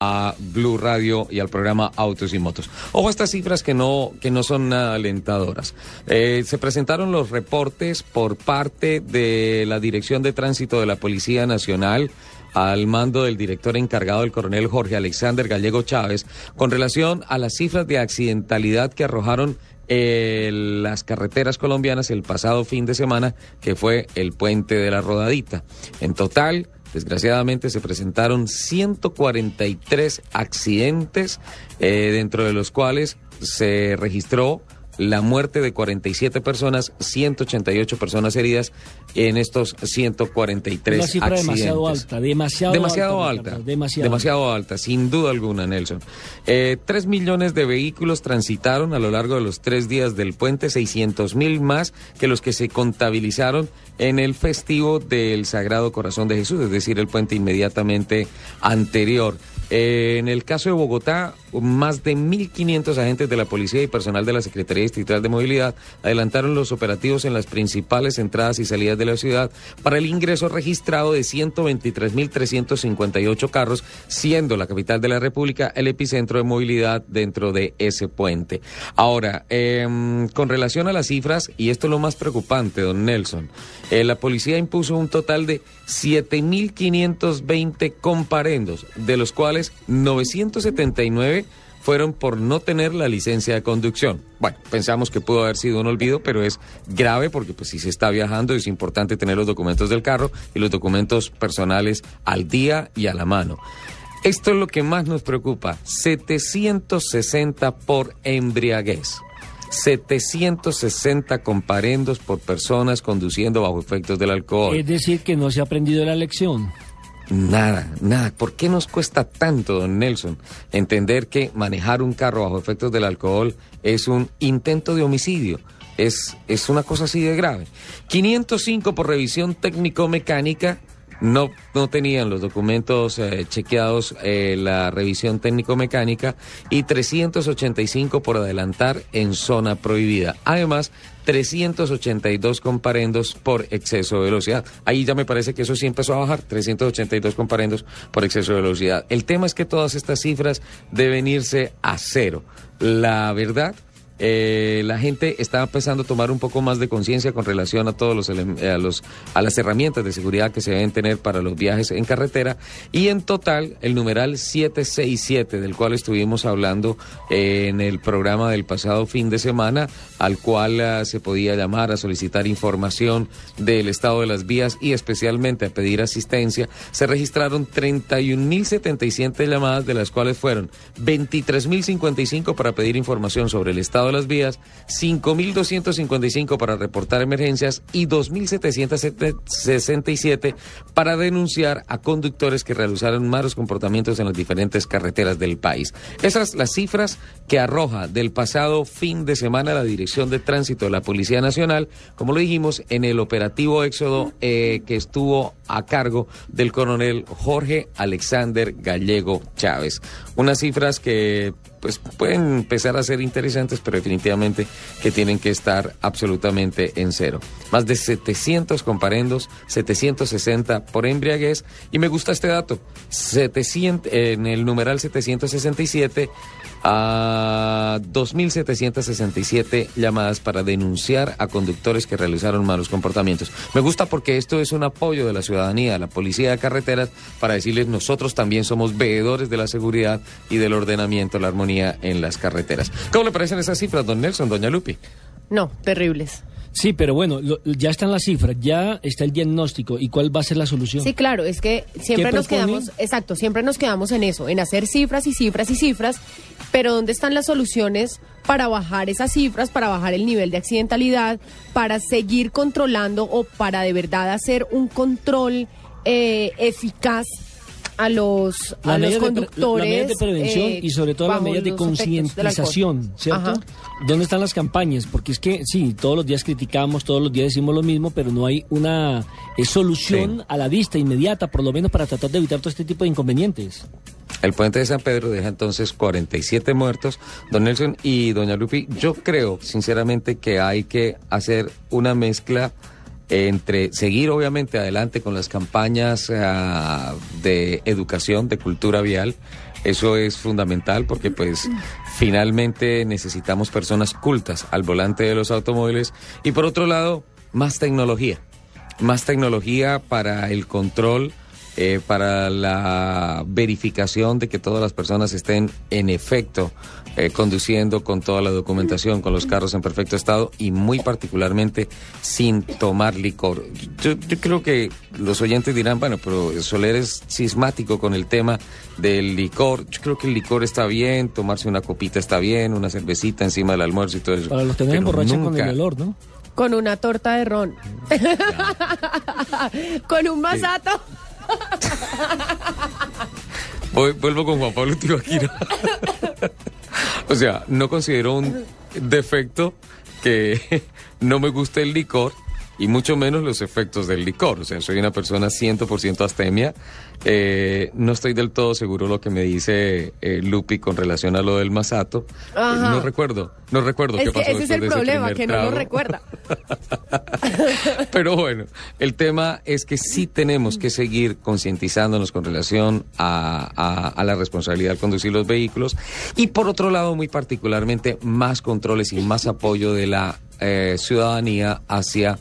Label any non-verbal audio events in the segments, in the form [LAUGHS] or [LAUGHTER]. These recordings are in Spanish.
a Blue Radio y al programa Autos y Motos. Ojo a estas cifras que no, que no son nada alentadoras. Eh, se presentaron los reportes por parte de la Dirección de Tránsito de la Policía Nacional al mando del director encargado, el coronel Jorge Alexander Gallego Chávez, con relación a las cifras de accidentalidad que arrojaron eh, las carreteras colombianas el pasado fin de semana, que fue el puente de la Rodadita. En total, Desgraciadamente se presentaron 143 accidentes, eh, dentro de los cuales se registró la muerte de 47 personas, 188 personas heridas en estos 143 Una cifra demasiado alta, demasiado, demasiado alta. demasiado. alta, sin duda alguna, Nelson. Eh, tres millones de vehículos transitaron a lo largo de los tres días del puente, 600 mil más que los que se contabilizaron en el festivo del Sagrado Corazón de Jesús, es decir, el puente inmediatamente anterior. Eh, en el caso de Bogotá, más de 1.500 agentes de la policía y personal de la Secretaría Distrital de Movilidad adelantaron los operativos en las principales entradas y salidas de la ciudad para el ingreso registrado de 123.358 carros, siendo la capital de la República el epicentro de movilidad dentro de ese puente. Ahora, em, con relación a las cifras, y esto es lo más preocupante, don Nelson, eh, la policía impuso un total de 7.520 comparendos, de los cuales 979 fueron por no tener la licencia de conducción. Bueno, pensamos que pudo haber sido un olvido, pero es grave porque pues si se está viajando es importante tener los documentos del carro y los documentos personales al día y a la mano. Esto es lo que más nos preocupa, 760 por embriaguez. 760 comparendos por personas conduciendo bajo efectos del alcohol. Es decir, que no se ha aprendido la lección. Nada, nada. ¿Por qué nos cuesta tanto, don Nelson, entender que manejar un carro bajo efectos del alcohol es un intento de homicidio? Es, es una cosa así de grave. 505 por revisión técnico-mecánica no, no tenían los documentos eh, chequeados eh, la revisión técnico-mecánica y 385 por adelantar en zona prohibida. Además, 382 comparendos por exceso de velocidad. Ahí ya me parece que eso sí empezó a bajar, 382 comparendos por exceso de velocidad. El tema es que todas estas cifras deben irse a cero. La verdad eh, la gente está empezando a tomar un poco más de conciencia con relación a todos los, a los a las herramientas de seguridad que se deben tener para los viajes en carretera. Y en total el numeral 767 del cual estuvimos hablando eh, en el programa del pasado fin de semana al cual ah, se podía llamar a solicitar información del estado de las vías y especialmente a pedir asistencia se registraron 31.077 llamadas de las cuales fueron 23.055 para pedir información sobre el estado las vías, 5.255 para reportar emergencias y 2.767 para denunciar a conductores que realizaron malos comportamientos en las diferentes carreteras del país. Esas las cifras que arroja del pasado fin de semana la Dirección de Tránsito de la Policía Nacional, como lo dijimos, en el operativo Éxodo eh, que estuvo a cargo del coronel Jorge Alexander Gallego Chávez. Unas cifras que pues pueden empezar a ser interesantes, pero definitivamente que tienen que estar absolutamente en cero. Más de 700 comparendos, 760 por embriaguez, y me gusta este dato, 700, en el numeral 767 a 2.767 llamadas para denunciar a conductores que realizaron malos comportamientos. Me gusta porque esto es un apoyo de la ciudadanía, la policía de carreteras, para decirles nosotros también somos veedores de la seguridad y del ordenamiento, la armonía en las carreteras. ¿Cómo le parecen esas cifras, don Nelson, doña Lupi? No, terribles. Sí, pero bueno, ya están las cifras, ya está el diagnóstico. ¿Y cuál va a ser la solución? Sí, claro, es que siempre nos quedamos, exacto, siempre nos quedamos en eso, en hacer cifras y cifras y cifras, pero ¿dónde están las soluciones para bajar esas cifras, para bajar el nivel de accidentalidad, para seguir controlando o para de verdad hacer un control eh, eficaz? A los, a los conductores. medidas de prevención eh, y sobre todo las medidas de concientización, ¿cierto? ¿Dónde están las campañas? Porque es que sí, todos los días criticamos, todos los días decimos lo mismo, pero no hay una eh, solución a la vista inmediata, por lo menos para tratar de evitar todo este tipo de inconvenientes. El puente de San Pedro deja entonces 47 muertos. Don Nelson y doña Lupi, yo creo sinceramente que hay que hacer una mezcla entre seguir obviamente adelante con las campañas ah, de educación, de cultura vial, Eso es fundamental porque pues finalmente necesitamos personas cultas al volante de los automóviles y por otro lado, más tecnología. Más tecnología para el control eh, para la verificación de que todas las personas estén en efecto eh, conduciendo con toda la documentación, con los carros en perfecto estado y muy particularmente sin tomar licor. Yo, creo que los oyentes dirán, bueno, pero Soler es sismático con el tema del licor. Yo creo que el licor está bien, tomarse una copita está bien, una cervecita encima del almuerzo y todo eso. Para los que no con el olor, ¿no? Con una torta de ron. [LAUGHS] con un masato. Vuelvo con Juan Pablo Tibaquira. o sea, no considero un defecto que no me guste el licor y mucho menos los efectos del licor. O sea, soy una persona 100% astemia eh, no estoy del todo seguro lo que me dice eh, Lupi con relación a lo del Masato. no recuerdo, no recuerdo qué pasó. ese es el problema, que no lo recuerda. [LAUGHS] Pero bueno, el tema es que sí tenemos que seguir concientizándonos con relación a, la responsabilidad al conducir los vehículos y por otro lado, muy particularmente, más controles y más apoyo de la eh, ciudadanía hacia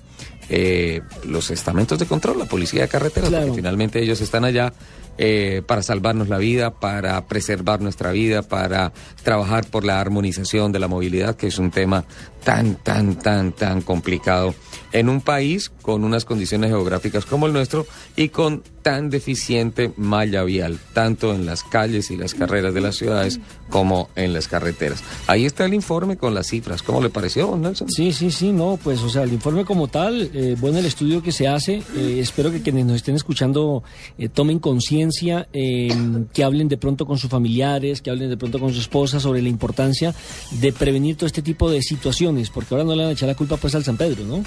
eh, los estamentos de control, la policía de carreteras, porque finalmente ellos están allá eh, para salvarnos la vida, para preservar nuestra vida, para trabajar por la armonización de la movilidad, que es un tema tan, tan, tan, tan complicado en un país con unas condiciones geográficas como el nuestro y con tan deficiente malla vial, tanto en las calles y las carreras de las ciudades como en las carreteras. Ahí está el informe con las cifras. ¿Cómo le pareció, Nelson? Sí, sí, sí, no, pues, o sea, el informe como tal, eh, bueno, el estudio que se hace, eh, espero que quienes nos estén escuchando eh, tomen conciencia, que hablen de pronto con sus familiares, que hablen de pronto con su esposa sobre la importancia de prevenir todo este tipo de situaciones porque ahora no le van a echar la culpa pues al San Pedro, ¿no?